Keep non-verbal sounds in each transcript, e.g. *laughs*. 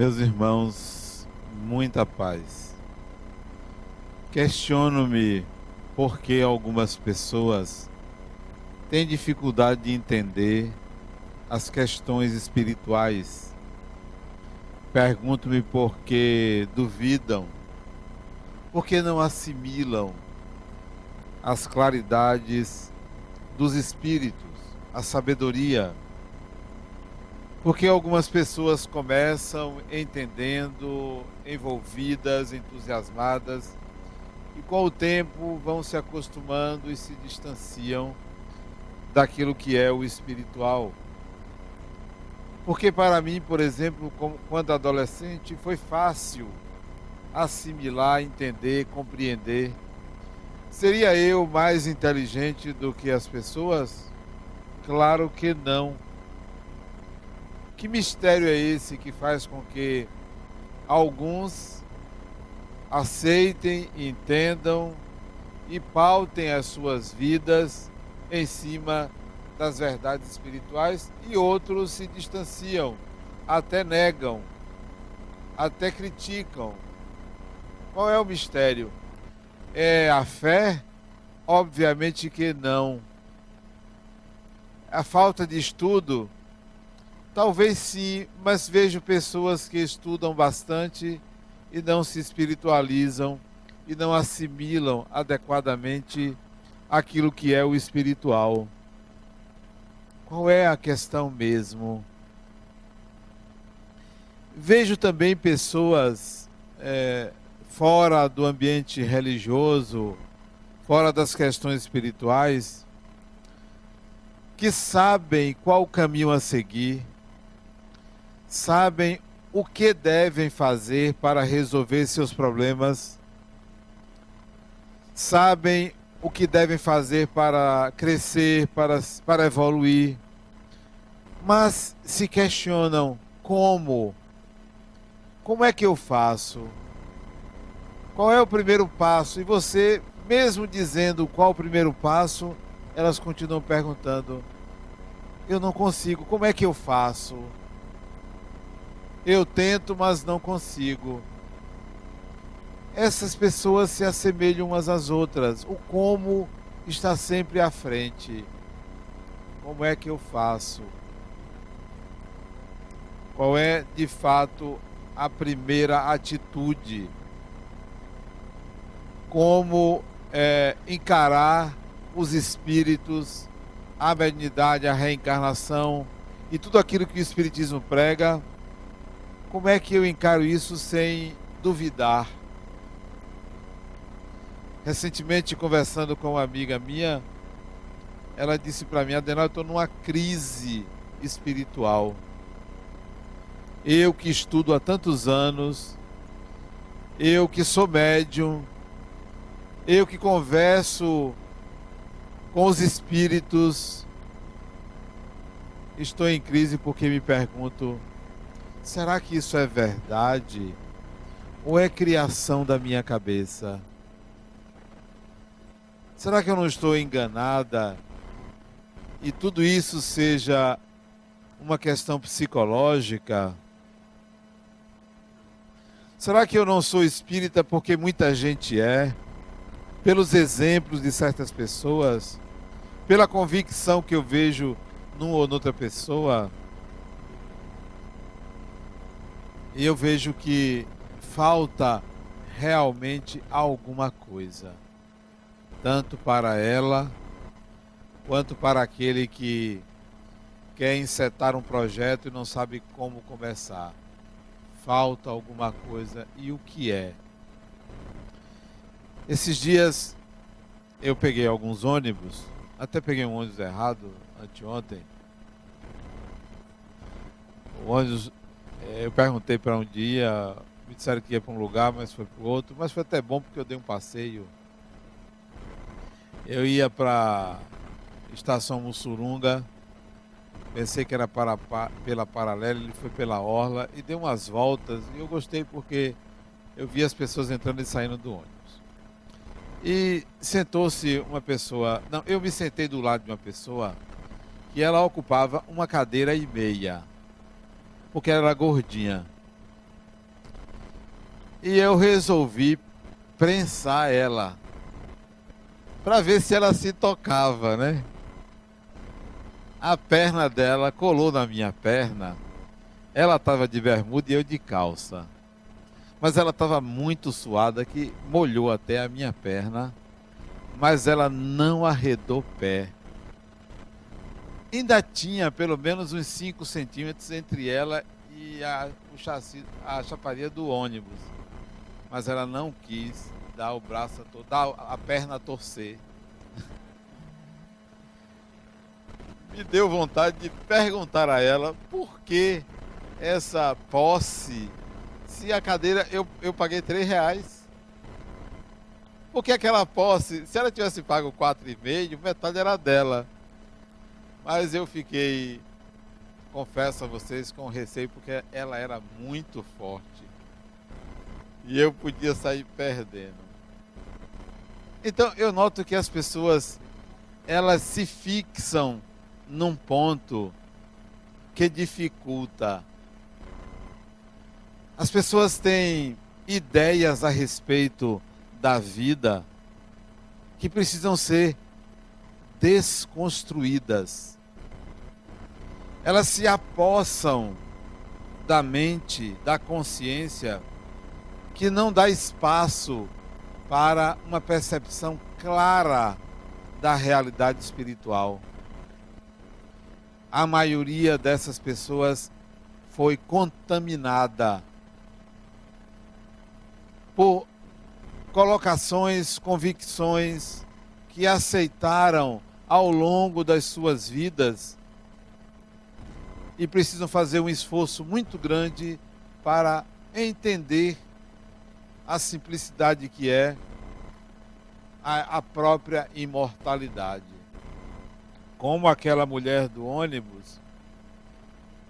Meus irmãos, muita paz. Questiono-me por que algumas pessoas têm dificuldade de entender as questões espirituais. Pergunto-me por que duvidam, por que não assimilam as claridades dos espíritos, a sabedoria porque algumas pessoas começam entendendo, envolvidas, entusiasmadas, e com o tempo vão se acostumando e se distanciam daquilo que é o espiritual. Porque para mim, por exemplo, quando adolescente, foi fácil assimilar, entender, compreender. Seria eu mais inteligente do que as pessoas? Claro que não que mistério é esse que faz com que alguns aceitem, entendam e pautem as suas vidas em cima das verdades espirituais e outros se distanciam, até negam, até criticam. Qual é o mistério? É a fé? Obviamente que não. A falta de estudo? Talvez sim, mas vejo pessoas que estudam bastante e não se espiritualizam e não assimilam adequadamente aquilo que é o espiritual. Qual é a questão mesmo? Vejo também pessoas é, fora do ambiente religioso, fora das questões espirituais, que sabem qual o caminho a seguir, sabem o que devem fazer para resolver seus problemas, sabem o que devem fazer para crescer, para, para evoluir, mas se questionam como? Como é que eu faço? Qual é o primeiro passo? E você, mesmo dizendo qual o primeiro passo, elas continuam perguntando: eu não consigo, como é que eu faço? Eu tento, mas não consigo. Essas pessoas se assemelham umas às outras. O como está sempre à frente. Como é que eu faço? Qual é, de fato, a primeira atitude? Como é, encarar os espíritos, a mediunidade, a reencarnação e tudo aquilo que o Espiritismo prega como é que eu encaro isso sem duvidar? Recentemente, conversando com uma amiga minha, ela disse para mim: Adenal, eu estou numa crise espiritual. Eu que estudo há tantos anos, eu que sou médium, eu que converso com os espíritos, estou em crise porque me pergunto Será que isso é verdade? Ou é criação da minha cabeça? Será que eu não estou enganada? E tudo isso seja uma questão psicológica? Será que eu não sou espírita porque muita gente é? Pelos exemplos de certas pessoas? Pela convicção que eu vejo numa ou noutra pessoa? E eu vejo que falta realmente alguma coisa, tanto para ela quanto para aquele que quer encetar um projeto e não sabe como começar. Falta alguma coisa e o que é? Esses dias eu peguei alguns ônibus, até peguei um ônibus errado anteontem. O ônibus eu perguntei para um dia, me disseram que ia para um lugar, mas foi para outro. Mas foi até bom porque eu dei um passeio. Eu ia para estação Mussurunga, pensei que era para, pela paralela, ele foi pela orla e deu umas voltas. E eu gostei porque eu vi as pessoas entrando e saindo do ônibus. E sentou-se uma pessoa. Não, eu me sentei do lado de uma pessoa que ela ocupava uma cadeira e meia porque ela era gordinha. E eu resolvi prensar ela para ver se ela se tocava, né? A perna dela colou na minha perna. Ela estava de bermuda e eu de calça. Mas ela estava muito suada que molhou até a minha perna. Mas ela não arredou pé. Ainda tinha pelo menos uns 5 centímetros entre ela e a, o chassi, a chaparia do ônibus. Mas ela não quis dar o braço, dar a perna a torcer. *laughs* Me deu vontade de perguntar a ela por que essa posse, se a cadeira eu, eu paguei três reais. Porque aquela posse, se ela tivesse pago quatro e meio, metade era dela. Mas eu fiquei, confesso a vocês, com receio porque ela era muito forte. E eu podia sair perdendo. Então eu noto que as pessoas elas se fixam num ponto que dificulta. As pessoas têm ideias a respeito da vida que precisam ser desconstruídas. Elas se apossam da mente, da consciência, que não dá espaço para uma percepção clara da realidade espiritual. A maioria dessas pessoas foi contaminada por colocações, convicções que aceitaram ao longo das suas vidas e precisam fazer um esforço muito grande para entender a simplicidade que é a, a própria imortalidade. Como aquela mulher do ônibus,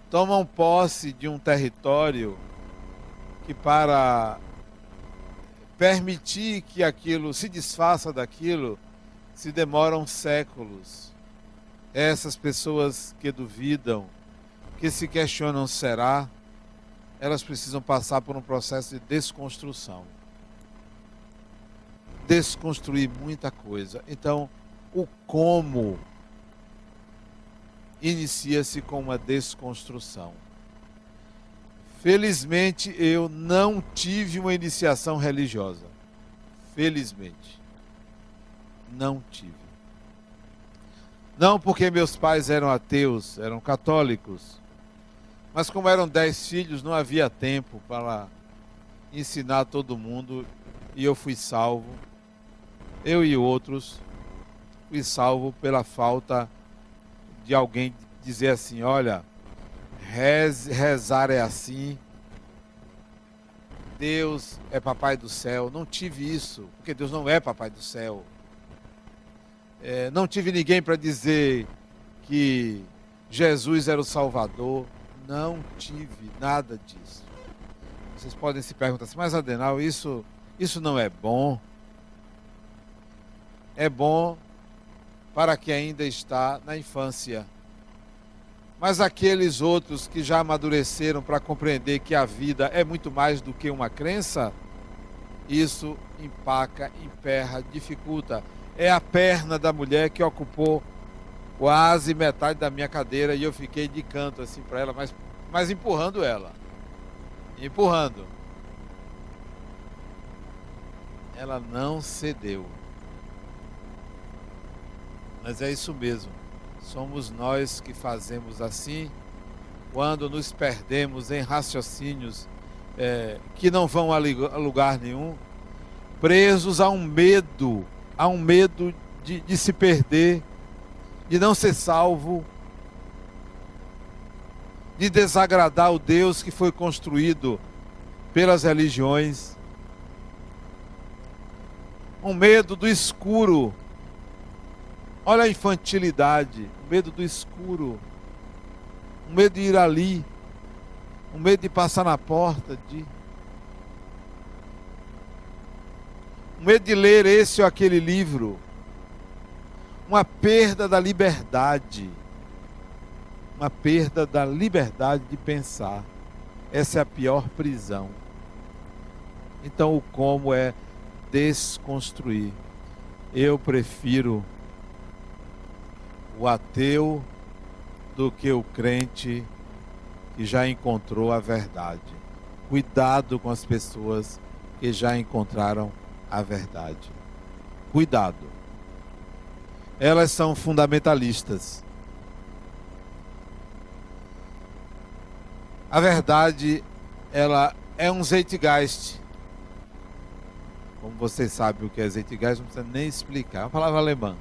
tomam posse de um território que, para permitir que aquilo se desfaça daquilo, se demoram séculos. Essas pessoas que duvidam, que se questionam será, elas precisam passar por um processo de desconstrução. Desconstruir muita coisa. Então, o como inicia-se com uma desconstrução. Felizmente, eu não tive uma iniciação religiosa. Felizmente. Não tive. Não porque meus pais eram ateus, eram católicos mas como eram dez filhos, não havia tempo para ensinar todo mundo e eu fui salvo. Eu e outros fui salvo pela falta de alguém dizer assim, olha, rez, rezar é assim. Deus é papai do céu. Não tive isso, porque Deus não é papai do céu. É, não tive ninguém para dizer que Jesus era o Salvador não tive nada disso. Vocês podem se perguntar assim, mas Adenal, isso, isso não é bom? É bom para quem ainda está na infância. Mas aqueles outros que já amadureceram para compreender que a vida é muito mais do que uma crença, isso empaca, emperra, dificulta. É a perna da mulher que ocupou quase metade da minha cadeira e eu fiquei de canto assim para ela, mas, mas empurrando ela. Empurrando. Ela não cedeu. Mas é isso mesmo. Somos nós que fazemos assim quando nos perdemos em raciocínios é, que não vão a lugar nenhum, presos a um medo, a um medo de, de se perder, de não ser salvo, de desagradar o Deus que foi construído pelas religiões, um medo do escuro. Olha a infantilidade, o medo do escuro, um medo de ir ali, um medo de passar na porta, de um medo de ler esse ou aquele livro uma perda da liberdade. Uma perda da liberdade de pensar. Essa é a pior prisão. Então o como é desconstruir. Eu prefiro o ateu do que o crente que já encontrou a verdade. Cuidado com as pessoas que já encontraram a verdade. Cuidado. Elas são fundamentalistas. A verdade, ela é um Zeitgeist. Como vocês sabem o que é Zeitgeist, não precisa nem explicar. É uma palavra alemã.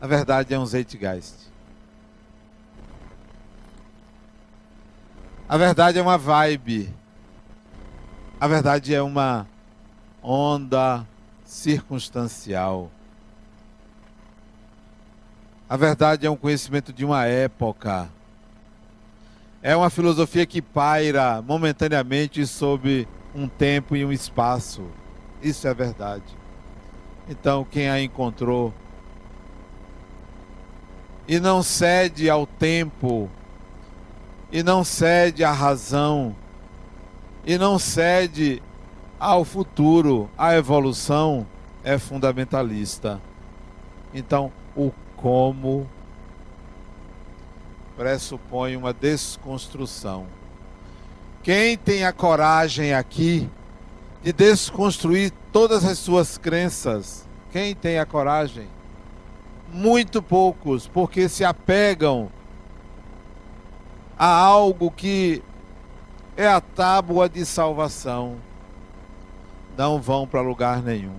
A verdade é um Zeitgeist. A verdade é uma vibe. A verdade é uma onda circunstancial. A verdade é um conhecimento de uma época. É uma filosofia que paira momentaneamente sobre um tempo e um espaço. Isso é verdade. Então, quem a encontrou e não cede ao tempo, e não cede à razão, e não cede ao futuro, à evolução, é fundamentalista. Então, o como pressupõe uma desconstrução. Quem tem a coragem aqui de desconstruir todas as suas crenças? Quem tem a coragem? Muito poucos, porque se apegam a algo que é a tábua de salvação. Não vão para lugar nenhum.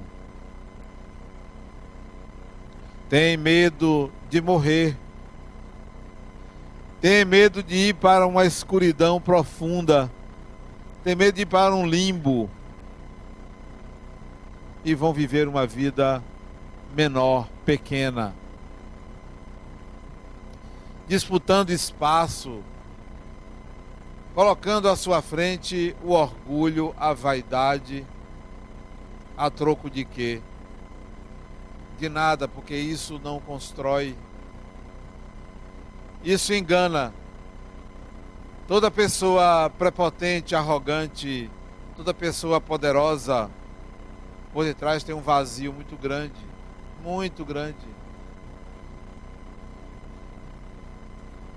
Tem medo de morrer. Tem medo de ir para uma escuridão profunda. Tem medo de ir para um limbo. E vão viver uma vida menor, pequena. Disputando espaço colocando à sua frente o orgulho, a vaidade, a troco de quê? De nada, porque isso não constrói. Isso engana. Toda pessoa prepotente, arrogante, toda pessoa poderosa, por detrás tem um vazio muito grande, muito grande.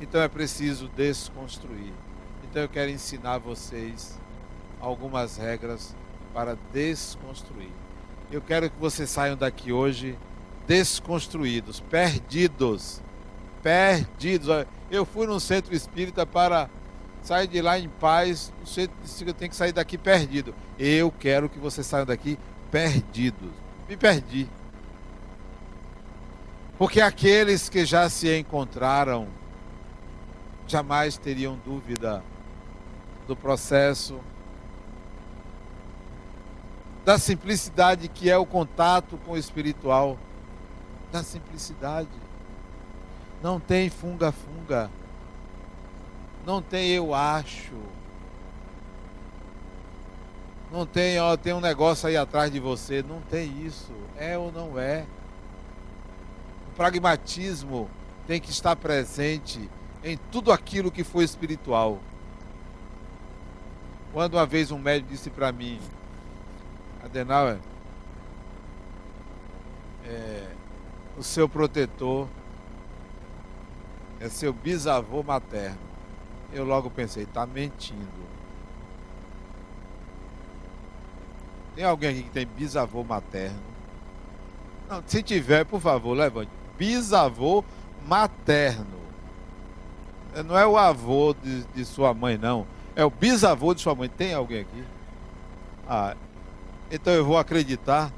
Então é preciso desconstruir. Então eu quero ensinar vocês algumas regras para desconstruir. Eu quero que vocês saiam daqui hoje desconstruídos, perdidos. Perdidos. Eu fui num centro espírita para sair de lá em paz. O centro espírita tem que sair daqui perdido. Eu quero que vocês saiam daqui perdidos. Me perdi. Porque aqueles que já se encontraram jamais teriam dúvida do processo, da simplicidade que é o contato com o espiritual, da simplicidade. Não tem funga-funga, não tem eu acho, não tem, ó, tem um negócio aí atrás de você, não tem isso, é ou não é. O pragmatismo tem que estar presente em tudo aquilo que foi espiritual. Quando uma vez um médico disse para mim, Adenauer, é, o seu protetor é seu bisavô materno. Eu logo pensei, está mentindo. Tem alguém aqui que tem bisavô materno? Não, se tiver, por favor, levante. Bisavô materno. Não é o avô de, de sua mãe, não é o bisavô de sua mãe. Tem alguém aqui? Ah, então eu vou acreditar.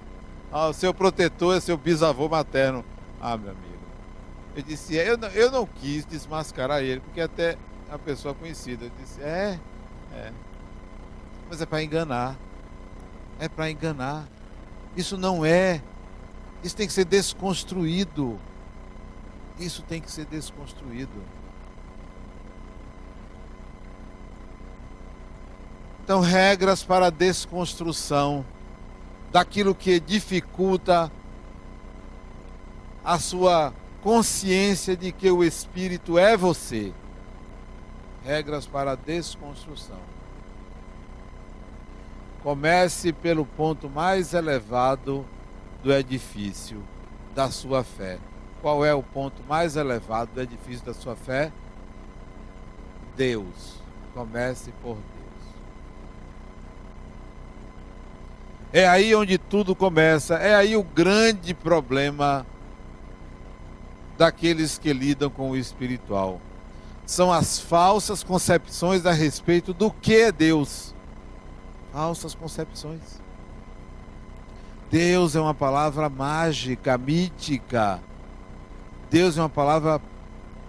Ah, o seu protetor é seu bisavô materno. Ah, meu amigo. Eu disse, é, eu não, eu não quis desmascarar ele, porque até uma pessoa conhecida. Eu disse, é, é. Mas é para enganar. É para enganar. Isso não é. Isso tem que ser desconstruído. Isso tem que ser desconstruído. Então, regras para a desconstrução daquilo que dificulta a sua consciência de que o Espírito é você. Regras para a desconstrução. Comece pelo ponto mais elevado do edifício da sua fé. Qual é o ponto mais elevado do edifício da sua fé? Deus. Comece por Deus. É aí onde tudo começa. É aí o grande problema daqueles que lidam com o espiritual. São as falsas concepções a respeito do que é Deus. Falsas concepções. Deus é uma palavra mágica, mítica. Deus é uma palavra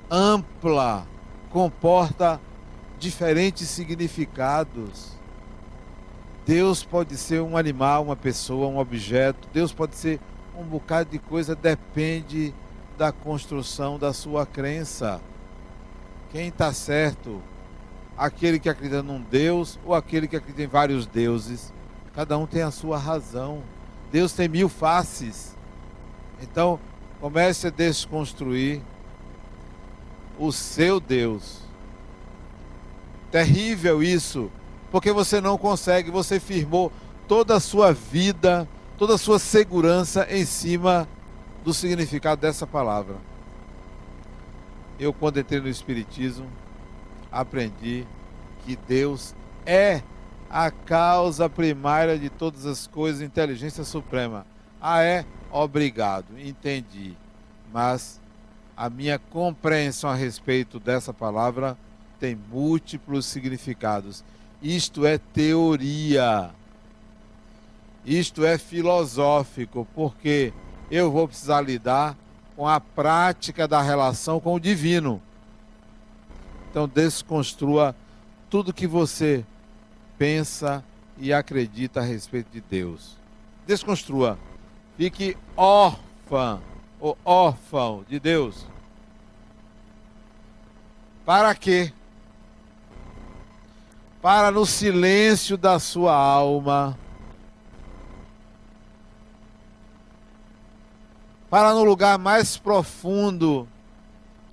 ampla, comporta diferentes significados. Deus pode ser um animal, uma pessoa, um objeto. Deus pode ser um bocado de coisa, depende da construção da sua crença. Quem está certo? Aquele que acredita num Deus ou aquele que acredita em vários deuses? Cada um tem a sua razão. Deus tem mil faces. Então, comece a desconstruir o seu Deus. Terrível isso, porque você não consegue, você firmou toda a sua vida, toda a sua segurança em cima do significado dessa palavra. Eu, quando entrei no Espiritismo, aprendi que Deus é a causa primária de todas as coisas, inteligência suprema. Ah, é? Obrigado, entendi. Mas a minha compreensão a respeito dessa palavra tem múltiplos significados. Isto é teoria. Isto é filosófico, porque eu vou precisar lidar com a prática da relação com o divino. Então desconstrua tudo que você pensa e acredita a respeito de Deus. Desconstrua. Fique órfã ou órfão de Deus. Para quê? Para no silêncio da sua alma, para no lugar mais profundo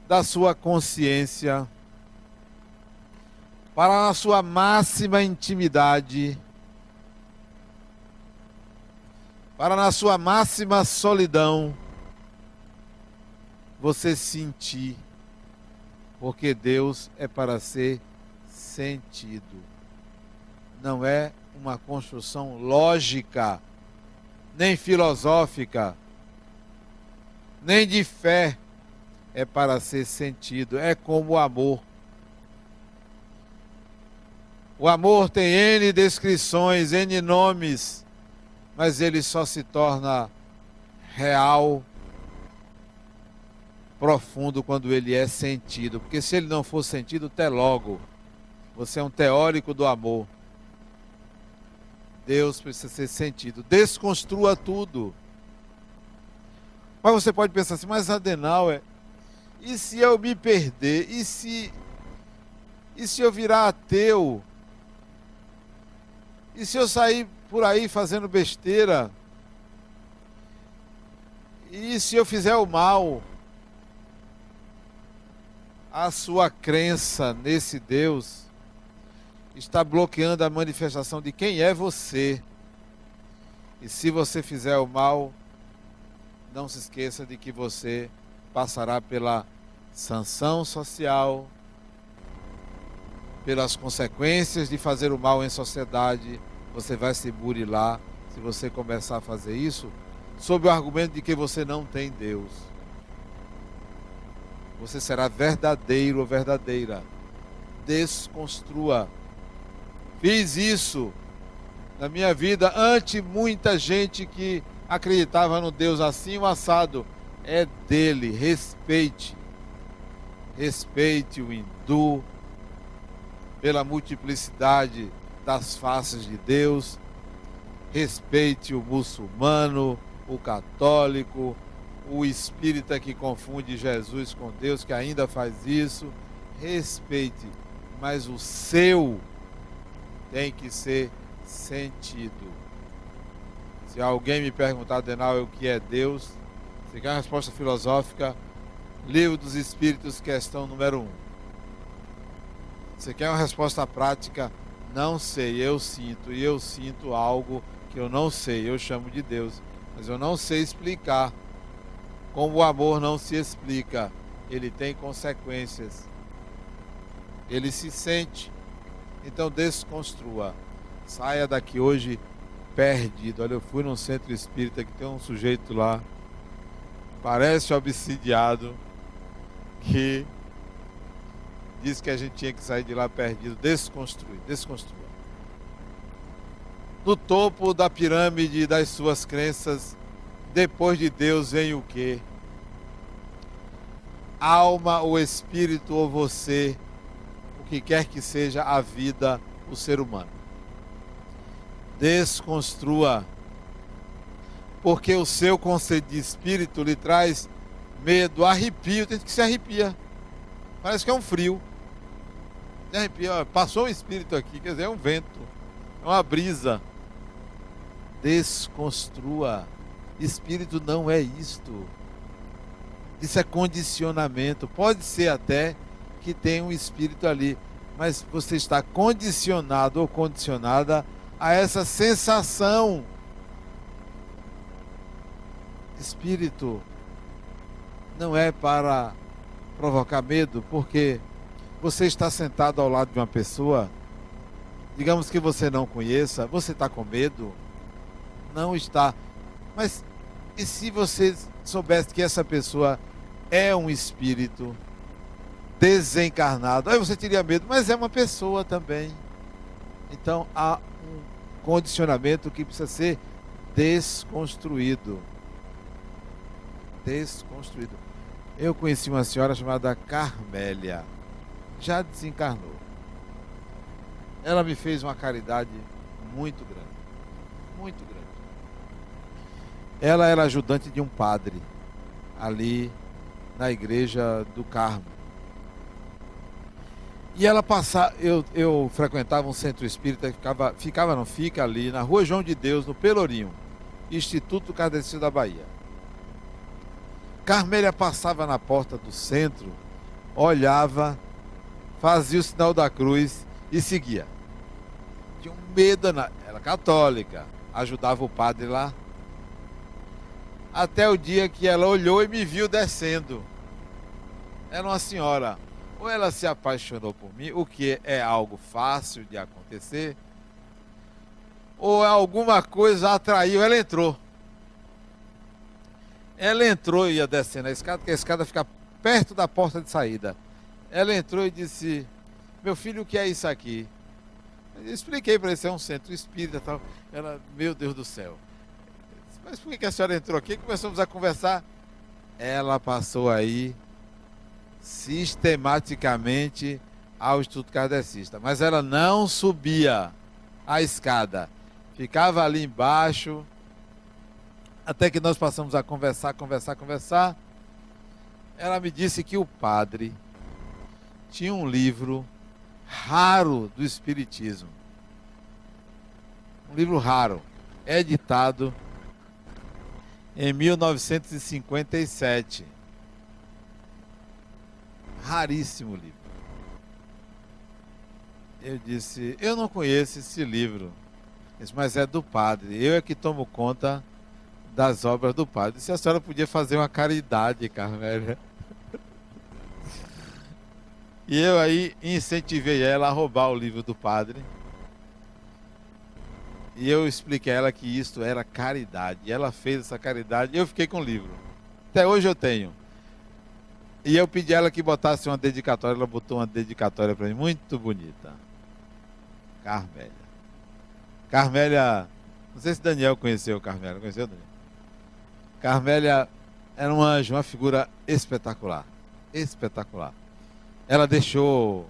da sua consciência, para na sua máxima intimidade, para na sua máxima solidão, você sentir, porque Deus é para ser sentido. Não é uma construção lógica, nem filosófica, nem de fé, é para ser sentido. É como o amor. O amor tem N descrições, N nomes, mas ele só se torna real, profundo, quando ele é sentido. Porque se ele não for sentido, até logo. Você é um teórico do amor. Deus precisa ser sentido. Desconstrua tudo. Mas você pode pensar assim, mas Adenal é. E se eu me perder? E se. E se eu virar ateu? E se eu sair por aí fazendo besteira? E se eu fizer o mal? A sua crença nesse Deus está bloqueando a manifestação de quem é você. E se você fizer o mal, não se esqueça de que você passará pela sanção social, pelas consequências de fazer o mal em sociedade, você vai se burilar se você começar a fazer isso, sob o argumento de que você não tem Deus. Você será verdadeiro ou verdadeira. Desconstrua. Fiz isso na minha vida ante muita gente que acreditava no Deus assim, o assado é dele. Respeite. Respeite o hindu, pela multiplicidade das faces de Deus, respeite o muçulmano, o católico, o espírita que confunde Jesus com Deus, que ainda faz isso, respeite, mas o seu tem que ser sentido. Se alguém me perguntar, Denal, o que é Deus, se quer uma resposta filosófica, Livro dos Espíritos, questão número 1. Um. Você quer uma resposta prática? Não sei, eu sinto, e eu sinto algo que eu não sei, eu chamo de Deus, mas eu não sei explicar. Como o amor não se explica, ele tem consequências. Ele se sente. Então desconstrua. Saia daqui hoje perdido. Olha, eu fui num centro espírita que tem um sujeito lá, parece obsidiado, que disse que a gente tinha que sair de lá perdido, desconstruir, desconstruir. No topo da pirâmide das suas crenças, depois de Deus vem o quê? Alma, o espírito ou você, o que quer que seja a vida, o ser humano. Desconstrua. Porque o seu conceito de espírito lhe traz medo, arrepio, tem que se arrepia. Parece que é um frio. Se arrepia, passou um espírito aqui, quer dizer, é um vento, é uma brisa. Desconstrua. Espírito não é isto. Isso é condicionamento. Pode ser até que tenha um espírito ali, mas você está condicionado ou condicionada a essa sensação. Espírito não é para provocar medo, porque você está sentado ao lado de uma pessoa, digamos que você não conheça, você está com medo? Não está. Mas e se você soubesse que essa pessoa é um espírito desencarnado? Aí você teria medo, mas é uma pessoa também. Então há condicionamento que precisa ser desconstruído. Desconstruído. Eu conheci uma senhora chamada Carmélia. Já desencarnou. Ela me fez uma caridade muito grande. Muito grande. Ela era ajudante de um padre ali na igreja do Carmo. E ela passava, eu, eu frequentava um centro espírita, ficava, ficava, não fica ali, na rua João de Deus, no Pelourinho, Instituto Kardecil da Bahia. Carmélia passava na porta do centro, olhava, fazia o sinal da cruz e seguia. Tinha um medo, na... era católica, ajudava o padre lá até o dia que ela olhou e me viu descendo. Era uma senhora. Ou ela se apaixonou por mim, o que é algo fácil de acontecer, ou alguma coisa atraiu, ela entrou. Ela entrou e ia descendo a escada, porque a escada fica perto da porta de saída. Ela entrou e disse: Meu filho, o que é isso aqui? Eu expliquei para ele: é um centro espírita tal. Ela, meu Deus do céu. Mas por que a senhora entrou aqui? Começamos a conversar. Ela passou aí sistematicamente ao Instituto Kardecista, mas ela não subia a escada. Ficava ali embaixo, até que nós passamos a conversar, conversar, conversar. Ela me disse que o padre tinha um livro raro do Espiritismo. Um livro raro, editado em 1957. Raríssimo livro. Eu disse: Eu não conheço esse livro, mas é do padre. Eu é que tomo conta das obras do padre. Se a senhora podia fazer uma caridade, Carmélia. E eu aí incentivei ela a roubar o livro do padre e eu expliquei a ela que isto era caridade. E ela fez essa caridade e eu fiquei com o livro. Até hoje eu tenho. E eu pedi ela que botasse uma dedicatória. Ela botou uma dedicatória para mim muito bonita. Carmélia. Carmélia. Não sei se Daniel conheceu Carmélia. Conheceu, Daniel? Carmélia era um anjo, uma figura espetacular. Espetacular. Ela deixou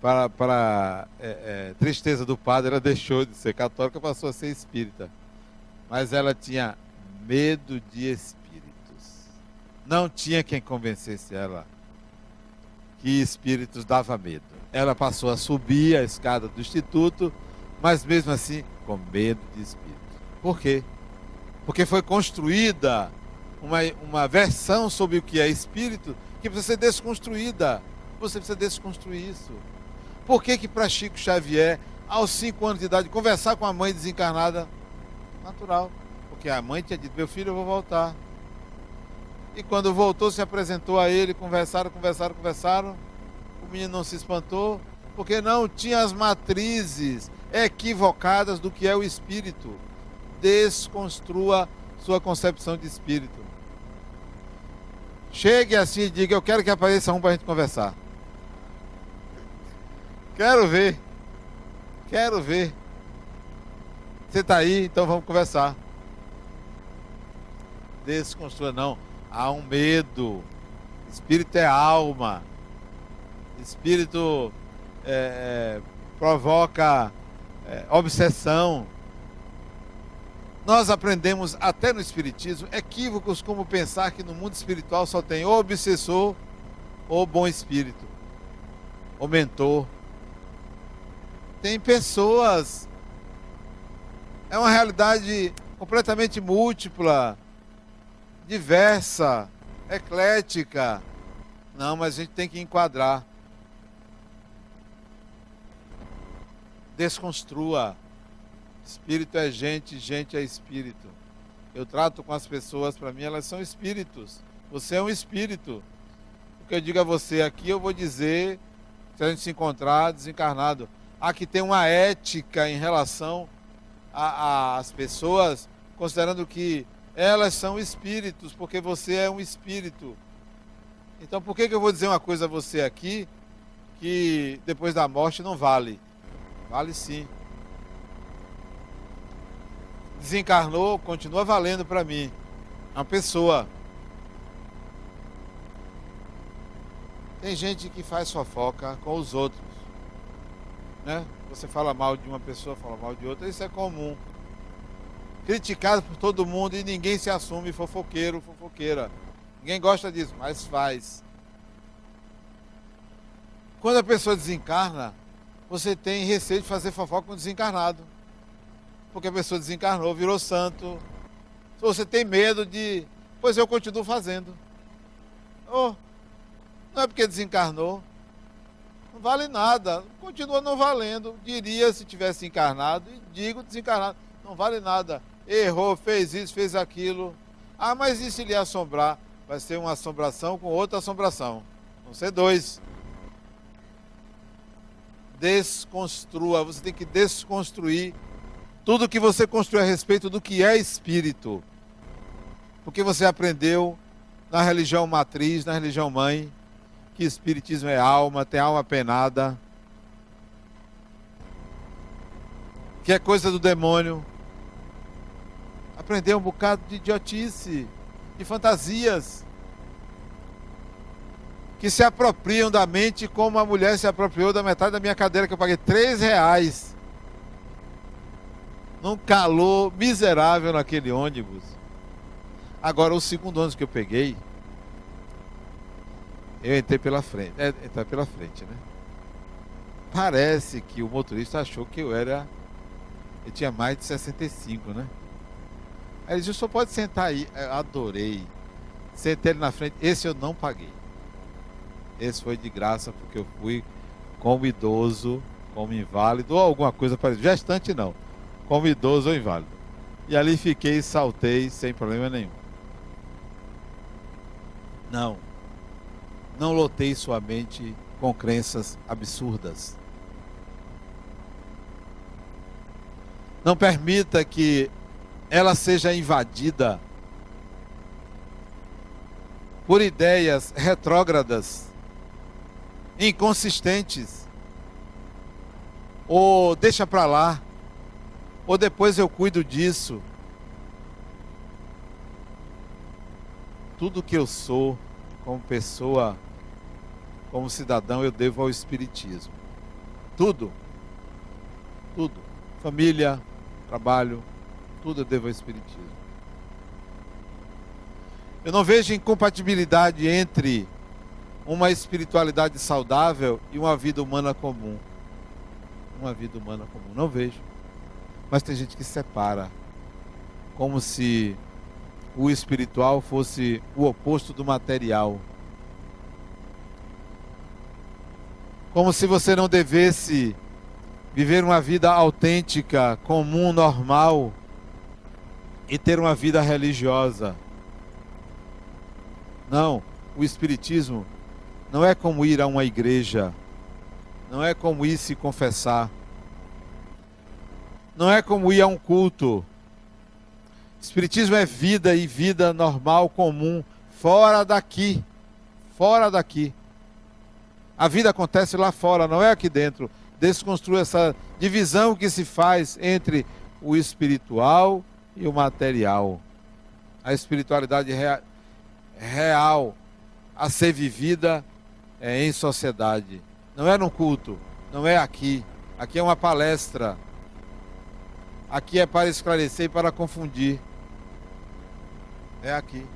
para, para é, é, tristeza do padre, ela deixou de ser católica passou a ser espírita. Mas ela tinha medo de espíritos. Não tinha quem convencesse ela que espíritos dava medo. Ela passou a subir a escada do instituto, mas mesmo assim com medo de espíritos. Por quê? Porque foi construída uma, uma versão sobre o que é espírito que precisa ser desconstruída. Você precisa desconstruir isso. Por que que para Chico Xavier aos 5 anos de idade, conversar com a mãe desencarnada, natural. Porque a mãe tinha dito, meu filho, eu vou voltar. E quando voltou, se apresentou a ele, conversaram, conversaram, conversaram. O menino não se espantou, porque não tinha as matrizes equivocadas do que é o espírito. Desconstrua sua concepção de espírito. Chegue assim e diga: Eu quero que apareça um para a gente conversar. Quero ver. Quero ver. Você está aí, então vamos conversar. Desconstrua, não. Há um medo. Espírito é alma. Espírito é, é, provoca é, obsessão. Nós aprendemos até no Espiritismo equívocos como pensar que no mundo espiritual só tem ou obsessor ou bom espírito, ou mentor. Tem pessoas. É uma realidade completamente múltipla, diversa, eclética. Não, mas a gente tem que enquadrar. Desconstrua. Espírito é gente, gente é espírito. Eu trato com as pessoas, para mim, elas são espíritos. Você é um espírito. O que eu digo a você aqui, eu vou dizer, se a gente se encontrar desencarnado. Aqui tem uma ética em relação às pessoas, considerando que elas são espíritos, porque você é um espírito. Então, por que, que eu vou dizer uma coisa a você aqui que depois da morte não vale? Vale sim desencarnou, continua valendo para mim. É uma pessoa. Tem gente que faz fofoca com os outros. Né? Você fala mal de uma pessoa, fala mal de outra, isso é comum. Criticado por todo mundo e ninguém se assume fofoqueiro, fofoqueira. Ninguém gosta disso, mas faz. Quando a pessoa desencarna, você tem receio de fazer fofoca com o desencarnado porque a pessoa desencarnou, virou santo. Você tem medo de. Pois eu continuo fazendo. Oh, não é porque desencarnou. Não vale nada. Continua não valendo. Diria se tivesse encarnado. E digo desencarnado. Não vale nada. Errou, fez isso, fez aquilo. Ah, mas e se lhe assombrar? Vai ser uma assombração com outra assombração. Vão ser dois. Desconstrua. Você tem que desconstruir tudo que você construiu a respeito do que é espírito. Porque você aprendeu na religião matriz, na religião mãe, que espiritismo é alma, tem alma penada, que é coisa do demônio. Aprendeu um bocado de idiotice, de fantasias, que se apropriam da mente como a mulher se apropriou da metade da minha cadeira que eu paguei três reais num calor miserável naquele ônibus. Agora, o segundo ônibus que eu peguei, eu entrei pela frente. É, entrar pela frente, né? Parece que o motorista achou que eu era. Eu tinha mais de 65, né? Aí ele disse: só pode sentar aí. Eu adorei. Sentei ele na frente. Esse eu não paguei. Esse foi de graça, porque eu fui como idoso, como inválido, ou alguma coisa parecida. Gestante não como idoso ou inválido. E ali fiquei saltei sem problema nenhum. Não. Não lotei sua mente com crenças absurdas. Não permita que ela seja invadida por ideias retrógradas, inconsistentes, ou deixa para lá ou depois eu cuido disso. Tudo que eu sou, como pessoa, como cidadão, eu devo ao Espiritismo. Tudo. Tudo. Família, trabalho, tudo eu devo ao Espiritismo. Eu não vejo incompatibilidade entre uma espiritualidade saudável e uma vida humana comum. Uma vida humana comum. Não vejo. Mas tem gente que separa, como se o espiritual fosse o oposto do material. Como se você não devesse viver uma vida autêntica, comum, normal e ter uma vida religiosa. Não, o Espiritismo não é como ir a uma igreja, não é como ir se confessar, não é como ir a um culto. Espiritismo é vida e vida normal, comum, fora daqui. Fora daqui. A vida acontece lá fora, não é aqui dentro. Desconstrua essa divisão que se faz entre o espiritual e o material. A espiritualidade rea real a ser vivida é em sociedade. Não é no culto, não é aqui. Aqui é uma palestra. Aqui é para esclarecer e para confundir. É aqui.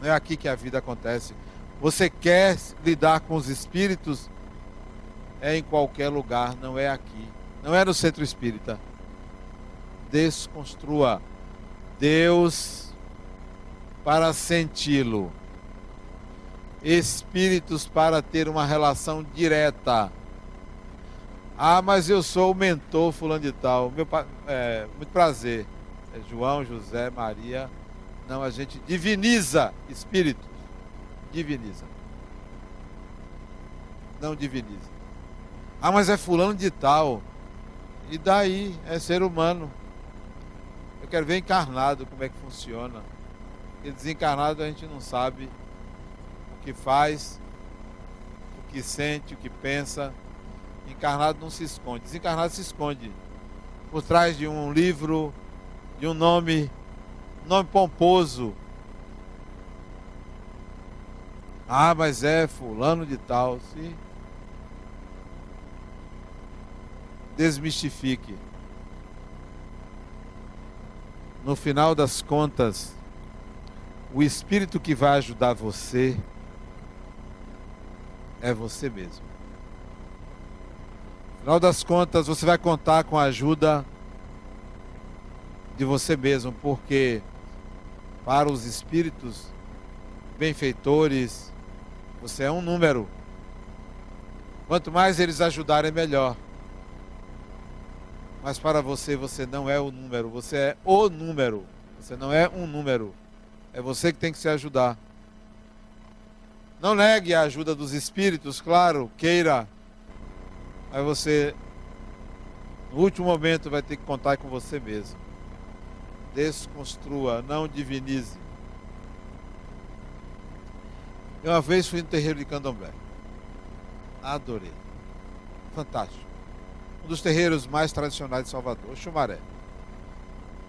Não é aqui que a vida acontece. Você quer lidar com os espíritos? É em qualquer lugar, não é aqui. Não é no centro espírita. Desconstrua Deus para senti-lo. Espíritos para ter uma relação direta. Ah, mas eu sou o mentor fulano de tal. Meu, é, muito prazer. É João, José, Maria. Não, a gente diviniza espíritos diviniza. Não diviniza. Ah, mas é fulano de tal. E daí? É ser humano. Quero ver encarnado como é que funciona. E desencarnado a gente não sabe o que faz, o que sente, o que pensa. Encarnado não se esconde. Desencarnado se esconde por trás de um livro, de um nome, nome pomposo, Ah, mas é fulano de tal. Se desmistifique. No final das contas, o espírito que vai ajudar você é você mesmo. No final das contas, você vai contar com a ajuda de você mesmo, porque para os espíritos benfeitores, você é um número. Quanto mais eles ajudarem, melhor. Mas para você, você não é o número, você é o número. Você não é um número. É você que tem que se ajudar. Não negue a ajuda dos espíritos, claro, queira. Mas você, no último momento, vai ter que contar com você mesmo. Desconstrua, não divinize. Eu uma vez fui no terreiro de Candomblé. Adorei. Fantástico. Um dos terreiros mais tradicionais de Salvador, Chumaré.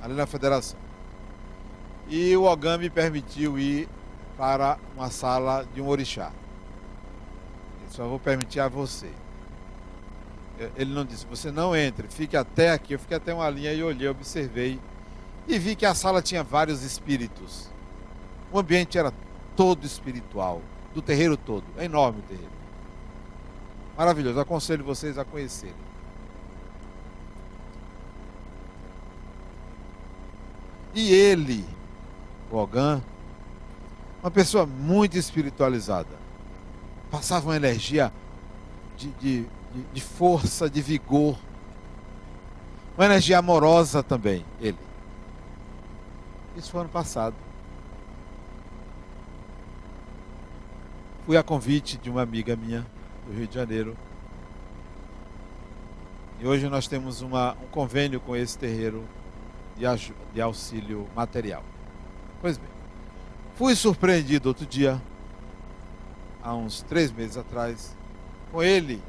Ali na Federação. E o Ogã me permitiu ir para uma sala de um orixá. Ele só vou permitir a você. Ele não disse, você não entre, fique até aqui. Eu fiquei até uma linha e olhei, observei. E vi que a sala tinha vários espíritos. O ambiente era todo espiritual, do terreiro todo. É enorme o terreiro. Maravilhoso, aconselho vocês a conhecerem. E ele, o Ogan, uma pessoa muito espiritualizada, passava uma energia de, de, de, de força, de vigor, uma energia amorosa também, ele. Isso foi ano passado. Fui a convite de uma amiga minha do Rio de Janeiro. E hoje nós temos uma, um convênio com esse terreiro de, de auxílio material. Pois bem, fui surpreendido outro dia, há uns três meses atrás, com ele,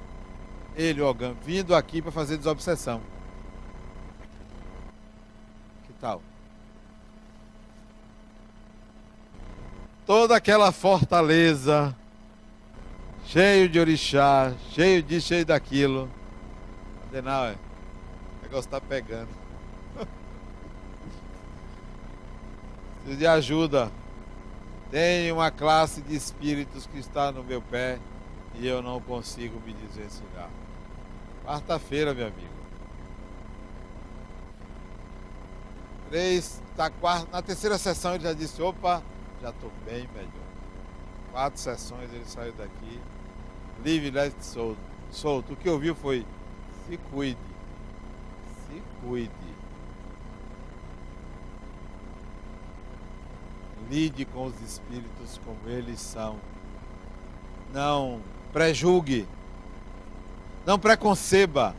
ele, o Ogam, vindo aqui para fazer desobsessão. Que tal? Toda aquela fortaleza cheio de orixá, cheio disso, cheio daquilo. Adenal, o negócio tá pegando. Preciso de ajuda. Tem uma classe de espíritos que está no meu pé e eu não consigo me desvencilhar. Quarta-feira, meu amigo. Três, tá quarta, na terceira sessão ele já disse, opa, já estou bem melhor. Quatro sessões ele saiu daqui livre, leve, solto. solto. O que ouviu foi Se cuide. Se cuide. Lide com os espíritos como eles são. Não prejulgue. Não preconceba.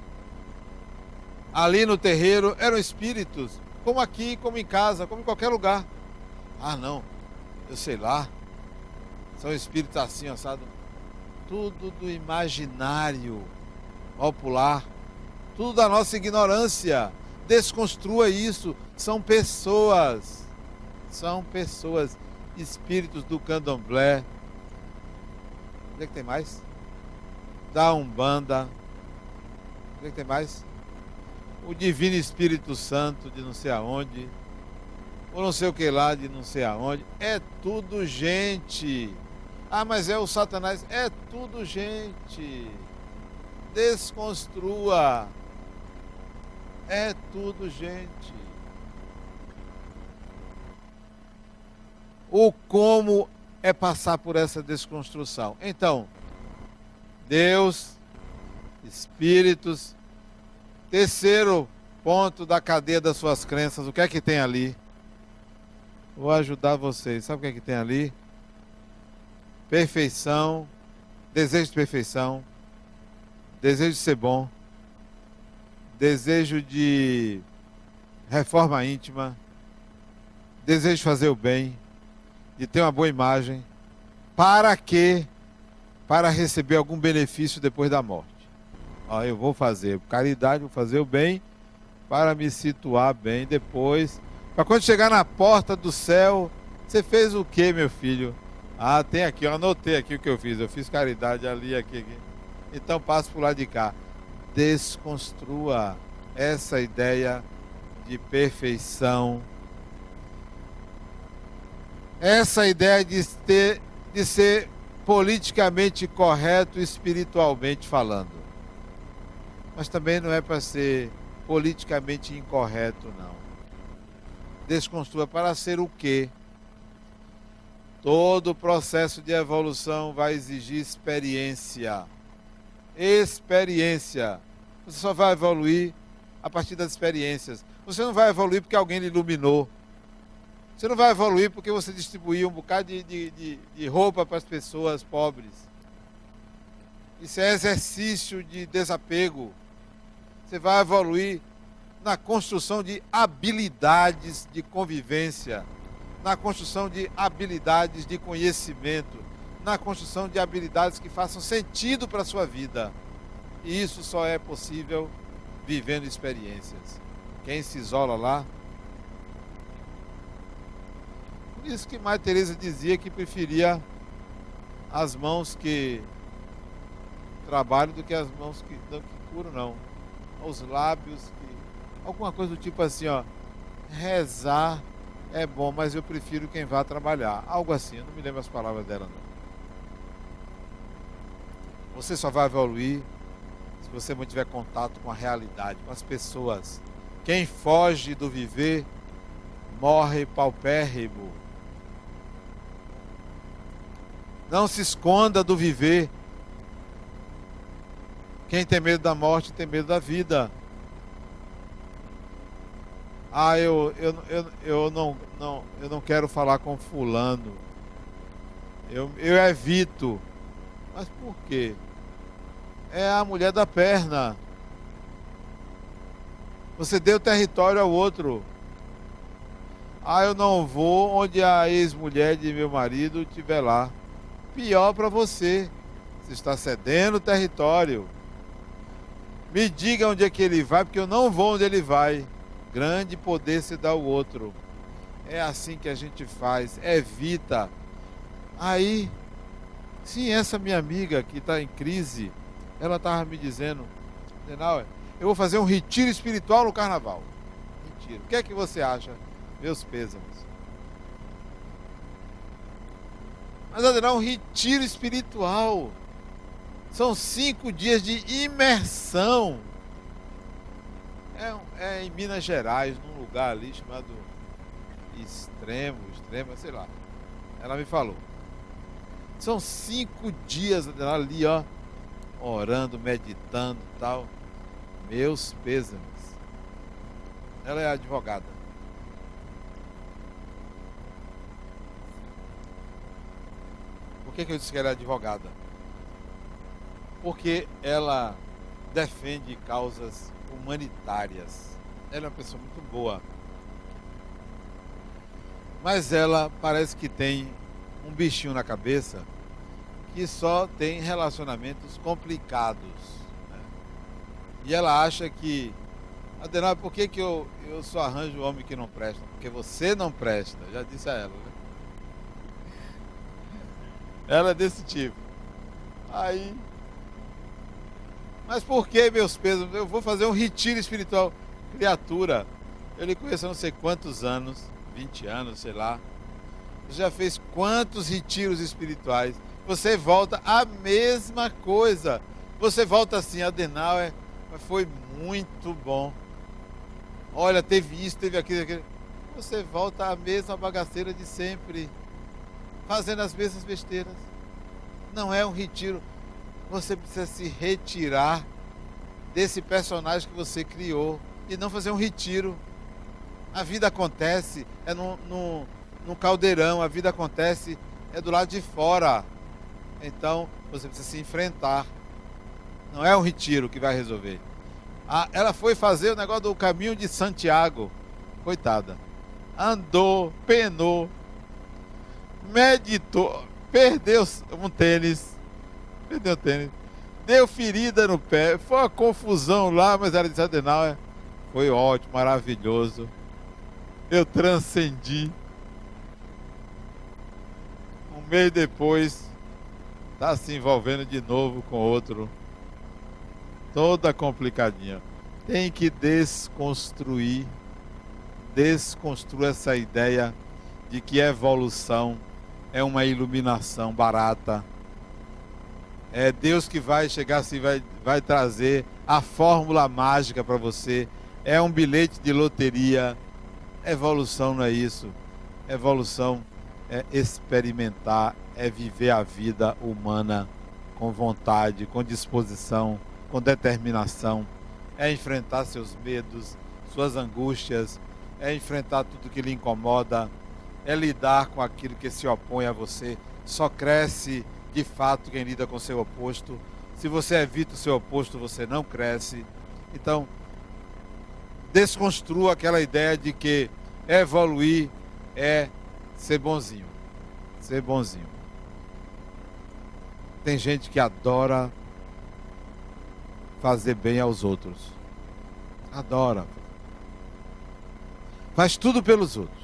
Ali no terreiro eram espíritos, como aqui, como em casa, como em qualquer lugar. Ah, não, eu sei lá. São espíritos assim, assado. Tudo do imaginário popular. Tudo da nossa ignorância. Desconstrua isso. São pessoas. São pessoas. Espíritos do candomblé. O que, é que tem mais? Da Umbanda. O que, é que tem mais? O Divino Espírito Santo de não sei aonde. Ou não sei o que lá de não sei aonde. É tudo gente. Ah, mas é o Satanás. É tudo gente. Desconstrua. É tudo gente. O como é passar por essa desconstrução. Então, Deus, espíritos, terceiro ponto da cadeia das suas crenças, o que é que tem ali? Vou ajudar vocês. Sabe o que é que tem ali? Perfeição, desejo de perfeição, desejo de ser bom, desejo de reforma íntima, desejo de fazer o bem, de ter uma boa imagem, para que? Para receber algum benefício depois da morte. Ó, eu vou fazer caridade, vou fazer o bem, para me situar bem depois. Para quando chegar na porta do céu, você fez o que, meu filho? Ah, tem aqui, eu anotei aqui o que eu fiz. Eu fiz caridade ali, aqui, aqui. Então passo por lá de cá. Desconstrua essa ideia de perfeição. Essa ideia de, ter, de ser politicamente correto espiritualmente falando. Mas também não é para ser politicamente incorreto, não. Desconstrua para ser o quê? Todo processo de evolução vai exigir experiência. Experiência. Você só vai evoluir a partir das experiências. Você não vai evoluir porque alguém lhe iluminou. Você não vai evoluir porque você distribuiu um bocado de, de, de, de roupa para as pessoas pobres. Isso é exercício de desapego. Você vai evoluir na construção de habilidades de convivência na construção de habilidades de conhecimento, na construção de habilidades que façam sentido para a sua vida. E isso só é possível vivendo experiências. Quem se isola lá. Por isso que Maria Teresa dizia que preferia as mãos que trabalham do que as mãos que, não, que curam, não. Os lábios que. Alguma coisa do tipo assim, ó. Rezar é bom, mas eu prefiro quem vá trabalhar. Algo assim, eu não me lembro as palavras dela não. Você só vai evoluir se você mantiver contato com a realidade, com as pessoas. Quem foge do viver morre paupérrimo. Não se esconda do viver. Quem tem medo da morte tem medo da vida. Ah, eu, eu, eu, eu, não, não, eu não quero falar com fulano. Eu, eu evito. Mas por quê? É a mulher da perna. Você deu território ao outro. Ah, eu não vou onde a ex-mulher de meu marido estiver lá. Pior para você. Você está cedendo território. Me diga onde é que ele vai, porque eu não vou onde ele vai. Grande poder se dá ao outro. É assim que a gente faz, evita. Aí, sim, essa minha amiga que está em crise, ela estava me dizendo, Denauer, eu vou fazer um retiro espiritual no carnaval. Retiro. O que é que você acha? Meus pêsames. Mas Adenal, um retiro espiritual. São cinco dias de imersão é, é em Minas Gerais, num lugar ali chamado Extremo, Extremo, sei lá. Ela me falou. São cinco dias ali, ó, orando, meditando tal. Meus pêsames. Ela é advogada. Que, que eu disse que ela é advogada? Porque ela defende causas humanitárias. Ela é uma pessoa muito boa. Mas ela parece que tem um bichinho na cabeça que só tem relacionamentos complicados. Né? E ela acha que. Adenal, por que, que eu, eu só arranjo homem que não presta? Porque você não presta. Já disse a ela, né? Ela é desse tipo. Aí. Mas por que meus pesos? Eu vou fazer um retiro espiritual. Criatura, eu lhe conheço há não sei quantos anos, 20 anos, sei lá. Já fez quantos retiros espirituais? Você volta a mesma coisa. Você volta assim, Adenauer, mas foi muito bom. Olha, teve isso, teve aquilo, aquilo. Você volta a mesma bagaceira de sempre, fazendo as mesmas besteiras. Não é um retiro. Você precisa se retirar desse personagem que você criou e não fazer um retiro. A vida acontece, é no, no, no caldeirão, a vida acontece, é do lado de fora. Então você precisa se enfrentar. Não é um retiro que vai resolver. Ah, ela foi fazer o negócio do caminho de Santiago. Coitada. Andou, penou, meditou, perdeu um tênis. Perdeu o tênis. Deu ferida no pé. Foi uma confusão lá, mas ela disse: Adenauer, foi ótimo, maravilhoso. Eu transcendi. Um mês depois, está se envolvendo de novo com outro. Toda complicadinha. Tem que desconstruir, desconstruir essa ideia de que evolução é uma iluminação barata. É Deus que vai chegar assim, vai, vai trazer a fórmula mágica para você. É um bilhete de loteria. Evolução não é isso. Evolução é experimentar, é viver a vida humana com vontade, com disposição, com determinação, é enfrentar seus medos, suas angústias, é enfrentar tudo que lhe incomoda, é lidar com aquilo que se opõe a você. Só cresce de fato quem lida com seu oposto. Se você evita o seu oposto, você não cresce. Então, desconstrua aquela ideia de que evoluir é ser bonzinho. Ser bonzinho. Tem gente que adora fazer bem aos outros. Adora. Faz tudo pelos outros.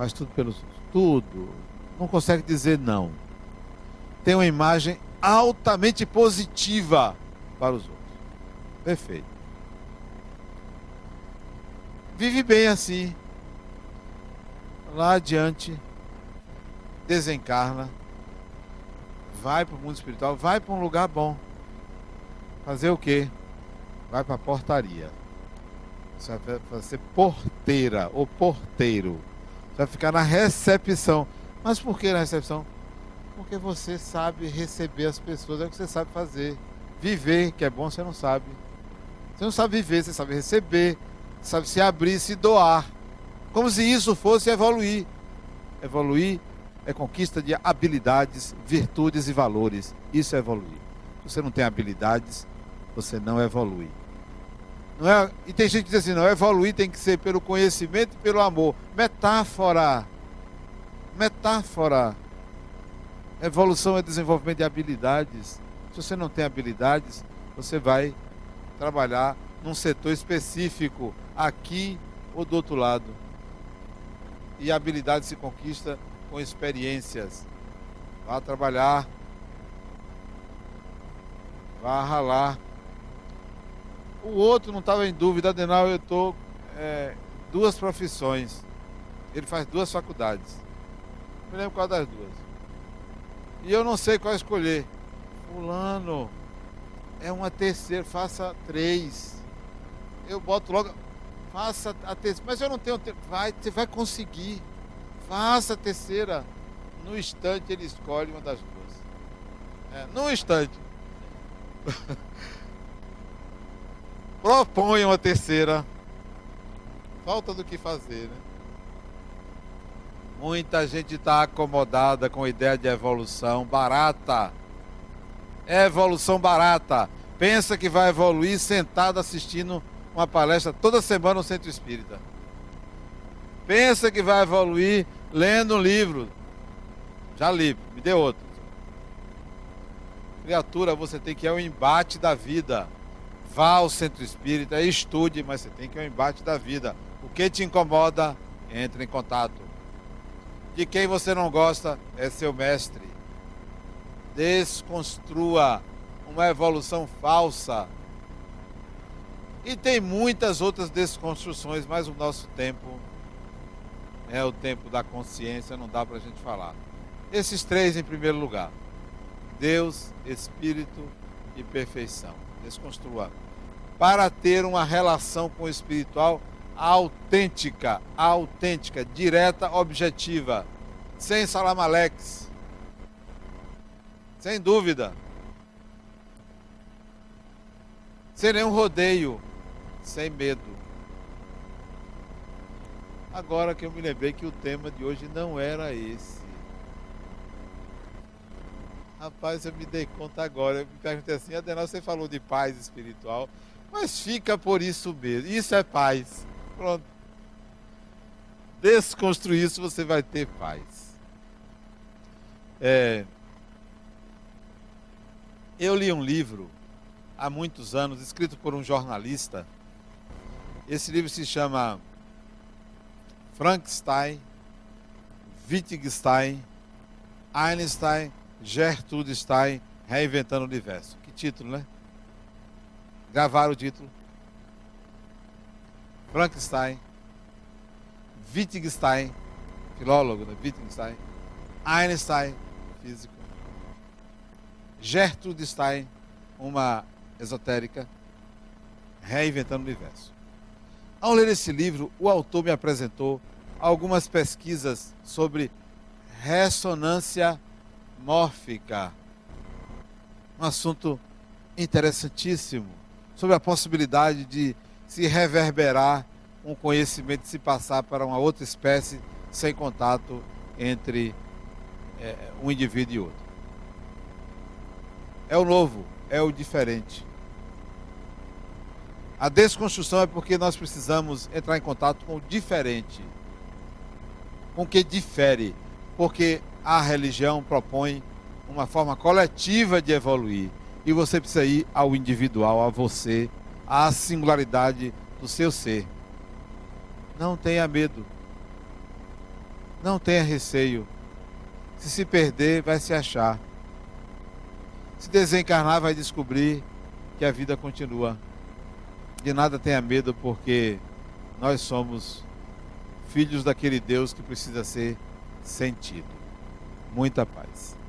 Faz tudo pelos outros. Tudo. Não consegue dizer não. Tem uma imagem altamente positiva para os outros. Perfeito. Vive bem assim lá adiante, desencarna, vai para o mundo espiritual, vai para um lugar bom. Fazer o quê? Vai para a portaria. Você vai ser porteira ou porteiro. Você vai ficar na recepção. Mas por que na recepção? Porque você sabe receber as pessoas, é o que você sabe fazer. Viver, que é bom, você não sabe. Você não sabe viver, você sabe receber, sabe se abrir, se doar. Como se isso fosse evoluir. Evoluir é conquista de habilidades, virtudes e valores. Isso é evoluir. Se você não tem habilidades, você não evolui. É, e tem gente que diz assim, não, evoluir tem que ser pelo conhecimento e pelo amor. Metáfora. Metáfora. Evolução é desenvolvimento de habilidades. Se você não tem habilidades, você vai trabalhar num setor específico, aqui ou do outro lado e a habilidade se conquista com experiências. Vá trabalhar, vá ralar. O outro não estava em dúvida, Adenal, eu estou é, duas profissões. Ele faz duas faculdades. Não me lembro qual das duas. E eu não sei qual escolher. Fulano, é uma terceira, faça três. Eu boto logo. Faça a terceira. Mas eu não tenho tempo. Vai, você vai conseguir. Faça a terceira. No instante ele escolhe uma das duas. É, no instante. *laughs* propõe uma terceira. Falta do que fazer, né? Muita gente está acomodada com a ideia de evolução barata. É evolução barata. Pensa que vai evoluir sentado assistindo uma palestra toda semana no Centro Espírita. Pensa que vai evoluir lendo um livro. Já li, me dê outro. Criatura, você tem que ir ao embate da vida. Vá ao centro espírita, estude, mas você tem que ir ao embate da vida. O que te incomoda, entre em contato. De quem você não gosta, é seu mestre. Desconstrua uma evolução falsa. E tem muitas outras desconstruções, mas o nosso tempo é o tempo da consciência, não dá para a gente falar. Esses três em primeiro lugar. Deus, Espírito e perfeição. Desconstrua. Para ter uma relação com o espiritual autêntica, autêntica, direta, objetiva, sem salamalex. Sem dúvida. Sem nenhum rodeio, sem medo. Agora que eu me lembrei que o tema de hoje não era esse. Rapaz, eu me dei conta agora. Eu me perguntei assim, Adenal, você falou de paz espiritual, mas fica por isso mesmo. Isso é paz. Pronto. Desconstruir isso, você vai ter paz. É, eu li um livro há muitos anos, escrito por um jornalista. Esse livro se chama Frankenstein, Wittgenstein, Einstein, Gertrude Stein, Reinventando o Universo. Que título, né? Gravaram o título. Frankenstein, Wittgenstein, filólogo, né? Wittgenstein, Einstein, físico, Gertrude Stein, uma esotérica, reinventando o universo. Ao ler esse livro, o autor me apresentou algumas pesquisas sobre ressonância mórfica. Um assunto interessantíssimo sobre a possibilidade de se reverberar um conhecimento, se passar para uma outra espécie sem contato entre é, um indivíduo e outro. É o novo, é o diferente. A desconstrução é porque nós precisamos entrar em contato com o diferente, com o que difere, porque a religião propõe uma forma coletiva de evoluir e você precisa ir ao individual, a você, à singularidade do seu ser. Não tenha medo. Não tenha receio. Se se perder, vai se achar. Se desencarnar, vai descobrir que a vida continua. De nada tenha medo, porque nós somos filhos daquele Deus que precisa ser sentido. Muita paz.